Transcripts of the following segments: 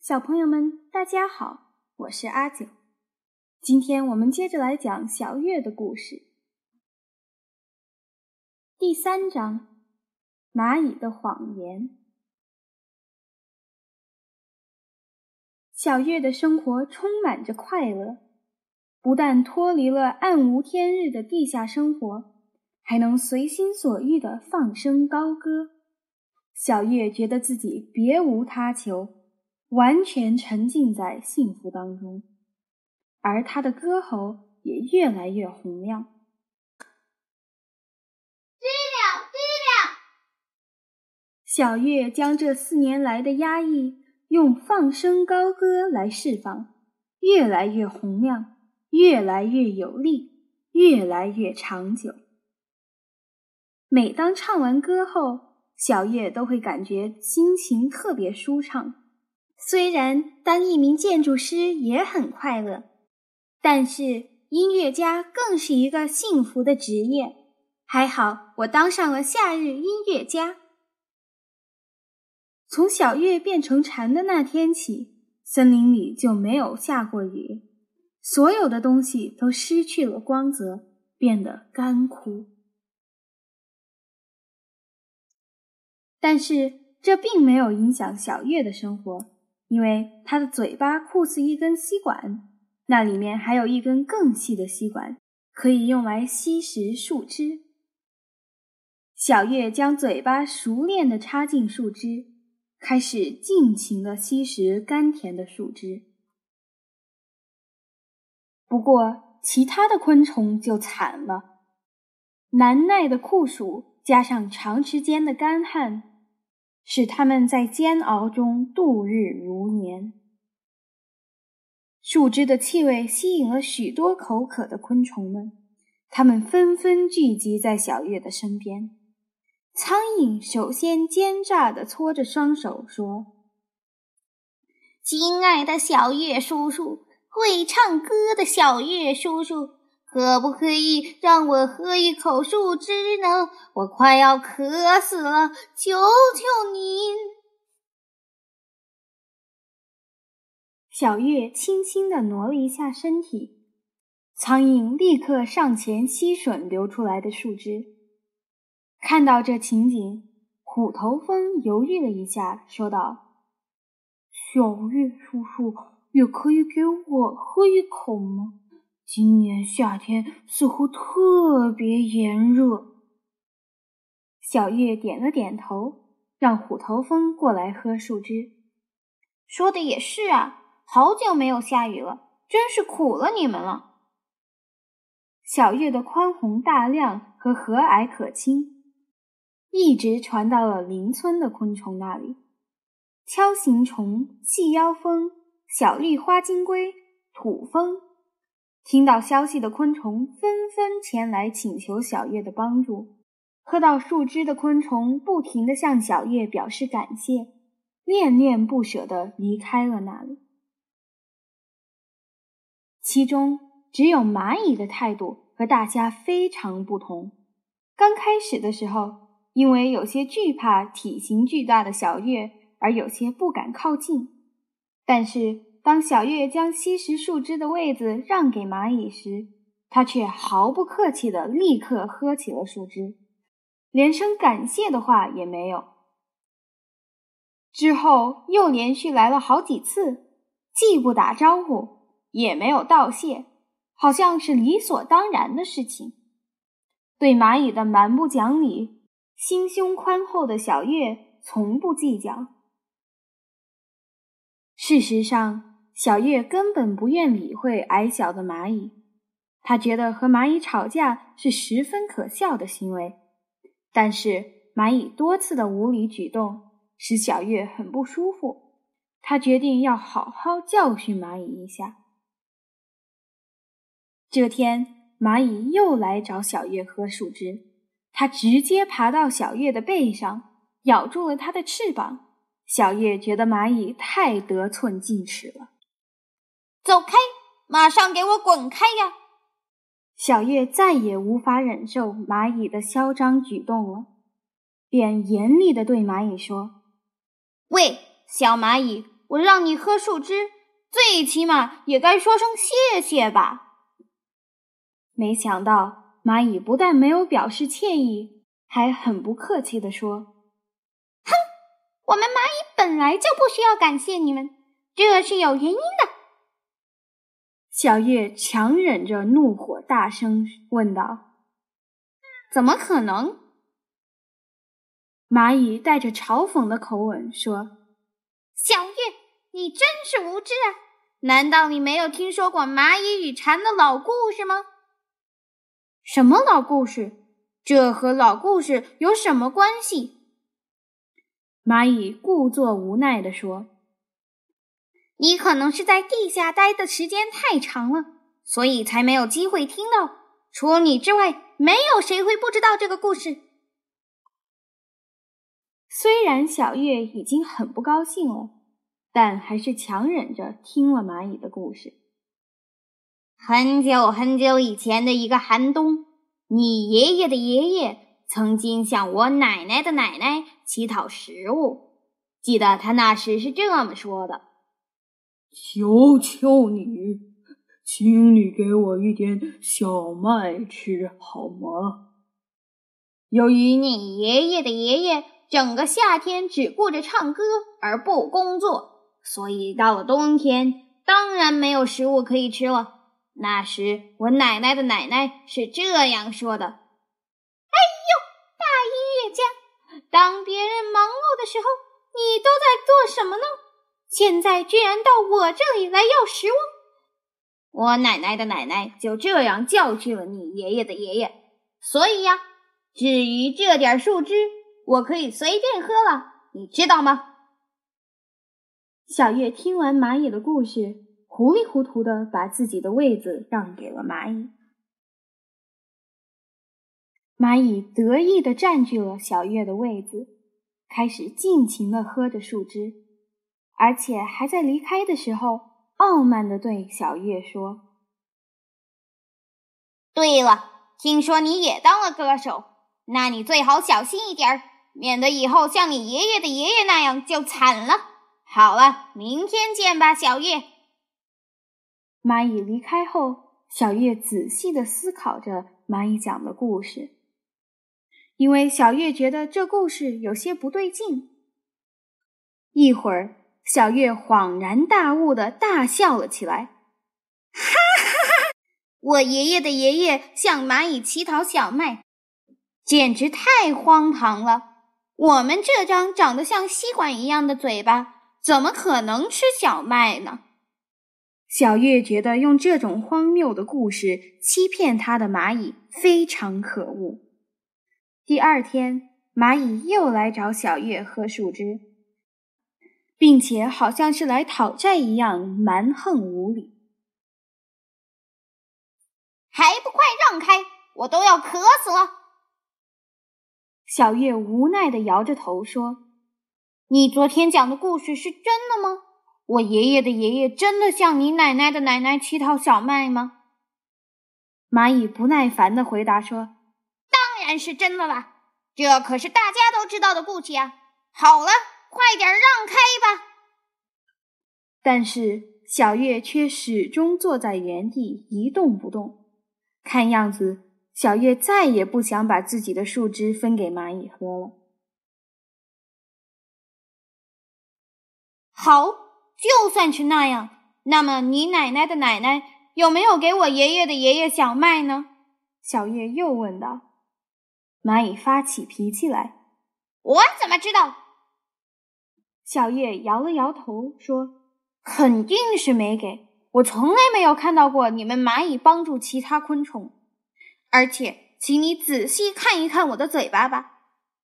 小朋友们，大家好，我是阿九。今天我们接着来讲小月的故事。第三章：蚂蚁的谎言。小月的生活充满着快乐，不但脱离了暗无天日的地下生活，还能随心所欲的放声高歌。小月觉得自己别无他求。完全沉浸在幸福当中，而他的歌喉也越来越洪亮。知了，知了。小月将这四年来的压抑用放声高歌来释放，越来越洪亮，越来越有力，越来越长久。每当唱完歌后，小月都会感觉心情特别舒畅。虽然当一名建筑师也很快乐，但是音乐家更是一个幸福的职业。还好我当上了夏日音乐家。从小月变成蝉的那天起，森林里就没有下过雨，所有的东西都失去了光泽，变得干枯。但是这并没有影响小月的生活。因为它的嘴巴酷似一根吸管，那里面还有一根更细的吸管，可以用来吸食树枝。小月将嘴巴熟练地插进树枝，开始尽情地吸食甘甜的树枝。不过，其他的昆虫就惨了，难耐的酷暑加上长时间的干旱。使他们在煎熬中度日如年。树枝的气味吸引了许多口渴的昆虫们，它们纷纷聚集在小月的身边。苍蝇首先奸诈地搓着双手说：“亲爱的小月叔叔，会唱歌的小月叔叔。”可不可以让我喝一口树枝呢？我快要渴死了，求求您！小月轻轻地挪了一下身体，苍蝇立刻上前吸吮流出来的树枝。看到这情景，虎头蜂犹豫了一下，说道：“小月叔叔，也可以给我喝一口吗？”今年夏天似乎特别炎热。小月点了点头，让虎头蜂过来喝树枝。说的也是啊，好久没有下雨了，真是苦了你们了。小月的宽宏大量和和蔼可亲，一直传到了邻村的昆虫那里。锹形虫、细腰蜂、小丽花金龟、土蜂。听到消息的昆虫纷纷前来请求小月的帮助。喝到树枝的昆虫不停地向小月表示感谢，恋恋不舍地离开了那里。其中只有蚂蚁的态度和大家非常不同。刚开始的时候，因为有些惧怕体型巨大的小月，而有些不敢靠近。但是，当小月将吸食树枝的位子让给蚂蚁时，它却毫不客气地立刻喝起了树枝，连声感谢的话也没有。之后又连续来了好几次，既不打招呼，也没有道谢，好像是理所当然的事情。对蚂蚁的蛮不讲理，心胸宽厚的小月从不计较。事实上。小月根本不愿理会矮小的蚂蚁，她觉得和蚂蚁吵架是十分可笑的行为。但是蚂蚁多次的无理举动使小月很不舒服，她决定要好好教训蚂蚁一下。这天，蚂蚁又来找小月喝树枝，它直接爬到小月的背上，咬住了它的翅膀。小月觉得蚂蚁太得寸进尺了。走开！马上给我滚开呀！小月再也无法忍受蚂蚁的嚣张举动了，便严厉地对蚂蚁说：“喂，小蚂蚁，我让你喝树枝，最起码也该说声谢谢吧。没想到蚂蚁不但没有表示歉意，还很不客气地说：“哼，我们蚂蚁本来就不需要感谢你们，这是有原因的。”小月强忍着怒火，大声问道：“怎么可能？”蚂蚁带着嘲讽的口吻说：“小月，你真是无知啊！难道你没有听说过蚂蚁与蝉的老故事吗？”什么老故事？这和老故事有什么关系？蚂蚁故作无奈地说：“你可能是在地下待的时间太长了，所以才没有机会听到。除你之外，没有谁会不知道这个故事。”虽然小月已经很不高兴了，但还是强忍着听了蚂蚁的故事。很久很久以前的一个寒冬，你爷爷的爷爷曾经向我奶奶的奶奶乞讨食物。记得他那时是这么说的：“求求你，请你给我一点小麦吃好吗？”由于你爷爷的爷爷整个夏天只顾着唱歌而不工作，所以到了冬天，当然没有食物可以吃了。那时，我奶奶的奶奶是这样说的：“哎呦，大音乐家，当别人忙碌的时候，你都在做什么呢？现在居然到我这里来要食物！”我奶奶的奶奶就这样教训了你爷爷的爷爷。所以呀，至于这点树枝，我可以随便喝了，你知道吗？小月听完蚂蚁的故事。糊里糊涂的把自己的位子让给了蚂蚁，蚂蚁得意的占据了小月的位子，开始尽情的喝着树枝，而且还在离开的时候傲慢的对小月说：“对了，听说你也当了歌手，那你最好小心一点儿，免得以后像你爷爷的爷爷那样就惨了。好了，明天见吧，小月。”蚂蚁离开后，小月仔细的思考着蚂蚁讲的故事，因为小月觉得这故事有些不对劲。一会儿，小月恍然大悟的大笑了起来：“哈哈哈！我爷爷的爷爷向蚂蚁乞讨小麦，简直太荒唐了！我们这张长得像吸管一样的嘴巴，怎么可能吃小麦呢？”小月觉得用这种荒谬的故事欺骗他的蚂蚁非常可恶。第二天，蚂蚁又来找小月喝树枝，并且好像是来讨债一样蛮横无理。还不快让开！我都要渴死了！小月无奈的摇着头说：“你昨天讲的故事是真的吗？”我爷爷的爷爷真的向你奶奶的奶奶乞讨小麦吗？蚂蚁不耐烦的回答说：“当然是真的啦，这可是大家都知道的故事呀。好了，快点让开吧。”但是小月却始终坐在原地一动不动，看样子小月再也不想把自己的树枝分给蚂蚁喝了。好。就算是那样，那么你奶奶的奶奶有没有给我爷爷的爷爷小麦呢？小月又问道。蚂蚁发起脾气来：“我怎么知道？”小叶摇了摇头说：“肯定是没给我，从来没有看到过你们蚂蚁帮助其他昆虫。而且，请你仔细看一看我的嘴巴吧，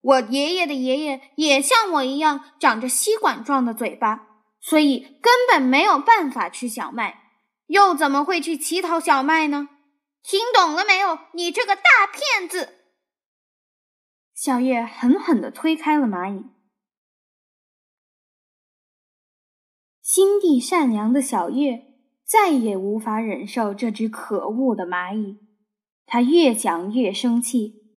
我爷爷的爷爷也像我一样长着吸管状的嘴巴。”所以根本没有办法吃小麦，又怎么会去乞讨小麦呢？听懂了没有？你这个大骗子！小叶狠狠地推开了蚂蚁。心地善良的小月再也无法忍受这只可恶的蚂蚁，他越讲越生气。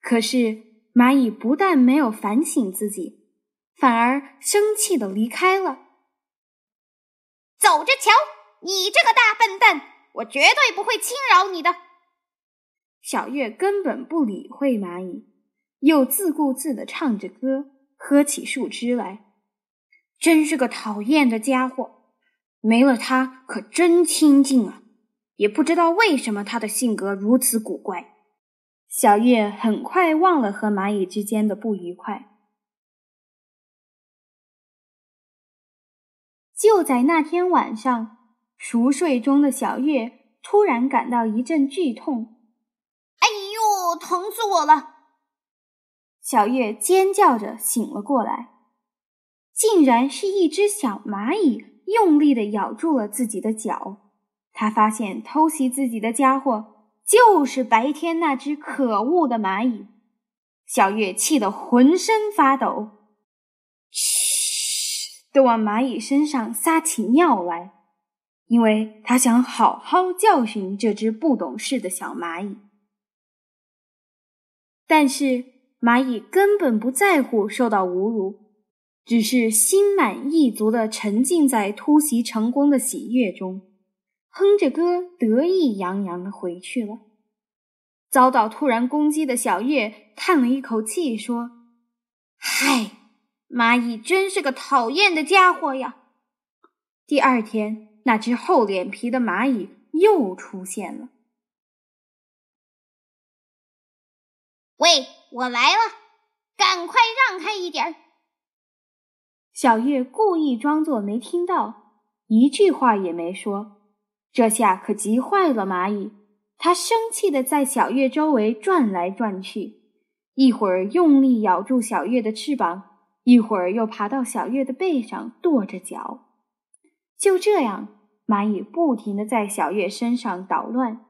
可是蚂蚁不但没有反省自己。反而生气的离开了，走着瞧！你这个大笨蛋，我绝对不会轻饶你的。小月根本不理会蚂蚁，又自顾自的唱着歌，喝起树枝来。真是个讨厌的家伙，没了他可真清静啊！也不知道为什么他的性格如此古怪。小月很快忘了和蚂蚁之间的不愉快。就在那天晚上，熟睡中的小月突然感到一阵剧痛。哎呦，疼死我了！小月尖叫着醒了过来，竟然是一只小蚂蚁用力的咬住了自己的脚。他发现偷袭自己的家伙就是白天那只可恶的蚂蚁。小月气得浑身发抖，嘘，都往蚂蚁身上撒起尿来，因为他想好好教训这只不懂事的小蚂蚁。但是蚂蚁根本不在乎受到侮辱，只是心满意足地沉浸在突袭成功的喜悦中，哼着歌，得意洋洋地回去了。遭到突然攻击的小月叹了一口气，说：“嗨，蚂蚁真是个讨厌的家伙呀！”第二天，那只厚脸皮的蚂蚁又出现了。喂，我来了，赶快让开一点儿！小月故意装作没听到，一句话也没说。这下可急坏了蚂蚁，它生气的在小月周围转来转去，一会儿用力咬住小月的翅膀，一会儿又爬到小月的背上跺着脚。就这样，蚂蚁不停的在小月身上捣乱，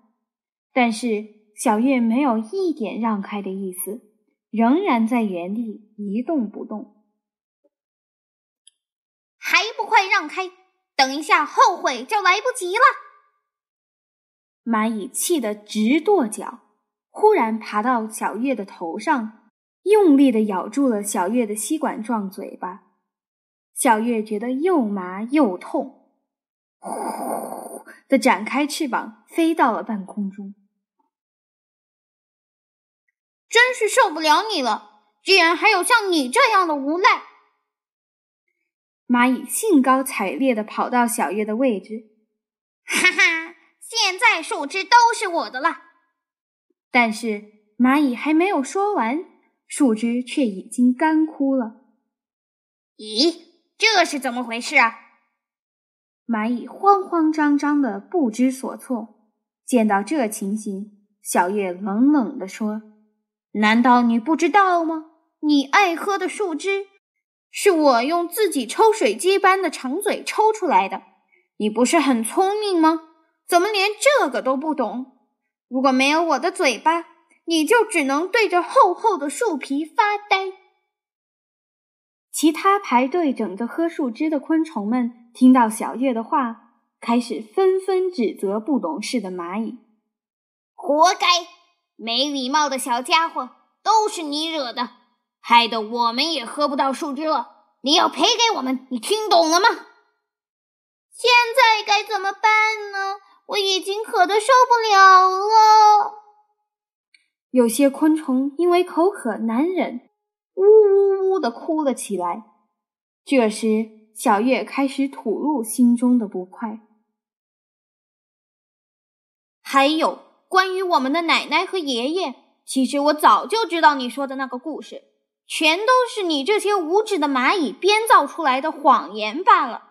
但是。小月没有一点让开的意思，仍然在原地一动不动。还不快让开！等一下后悔就来不及了。蚂蚁气得直跺脚，忽然爬到小月的头上，用力的咬住了小月的吸管状嘴巴。小月觉得又麻又痛，呼的展开翅膀飞到了半空中。真是受不了你了！居然还有像你这样的无赖！蚂蚁兴高采烈地跑到小月的位置，哈哈！现在树枝都是我的了。但是蚂蚁还没有说完，树枝却已经干枯了。咦，这是怎么回事啊？蚂蚁慌慌张张的不知所措。见到这情形，小月冷冷地说。难道你不知道吗？你爱喝的树枝，是我用自己抽水机般的长嘴抽出来的。你不是很聪明吗？怎么连这个都不懂？如果没有我的嘴巴，你就只能对着厚厚的树皮发呆。其他排队等着喝树枝的昆虫们听到小月的话，开始纷纷指责不懂事的蚂蚁：“活该！”没礼貌的小家伙，都是你惹的，害得我们也喝不到树枝了。你要赔给我们，你听懂了吗？现在该怎么办呢？我已经渴得受不了了。有些昆虫因为口渴难忍，呜呜呜的哭了起来。这时，小月开始吐露心中的不快，还有。关于我们的奶奶和爷爷，其实我早就知道你说的那个故事，全都是你这些无知的蚂蚁编造出来的谎言罢了。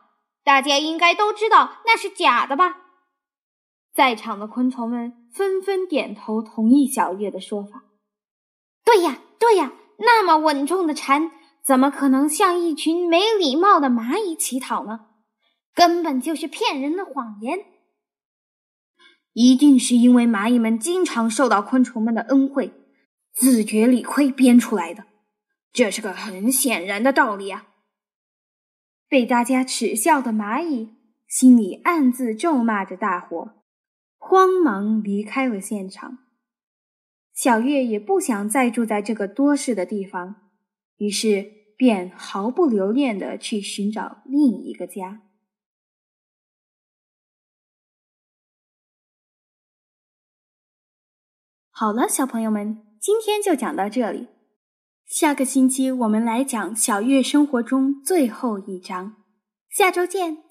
大家应该都知道那是假的吧？在场的昆虫们纷纷点头同意小月的说法。对呀，对呀，那么稳重的蝉，怎么可能向一群没礼貌的蚂蚁乞讨呢？根本就是骗人的谎言。一定是因为蚂蚁们经常受到昆虫们的恩惠，自觉理亏编出来的，这是个很显然的道理啊。被大家耻笑的蚂蚁心里暗自咒骂着大伙慌忙离开了现场。小月也不想再住在这个多事的地方于是便毫不留恋的去寻找另一个家。好了小朋友们今天就讲到这里下个星期我们来讲小月生活中最后一章。下周见。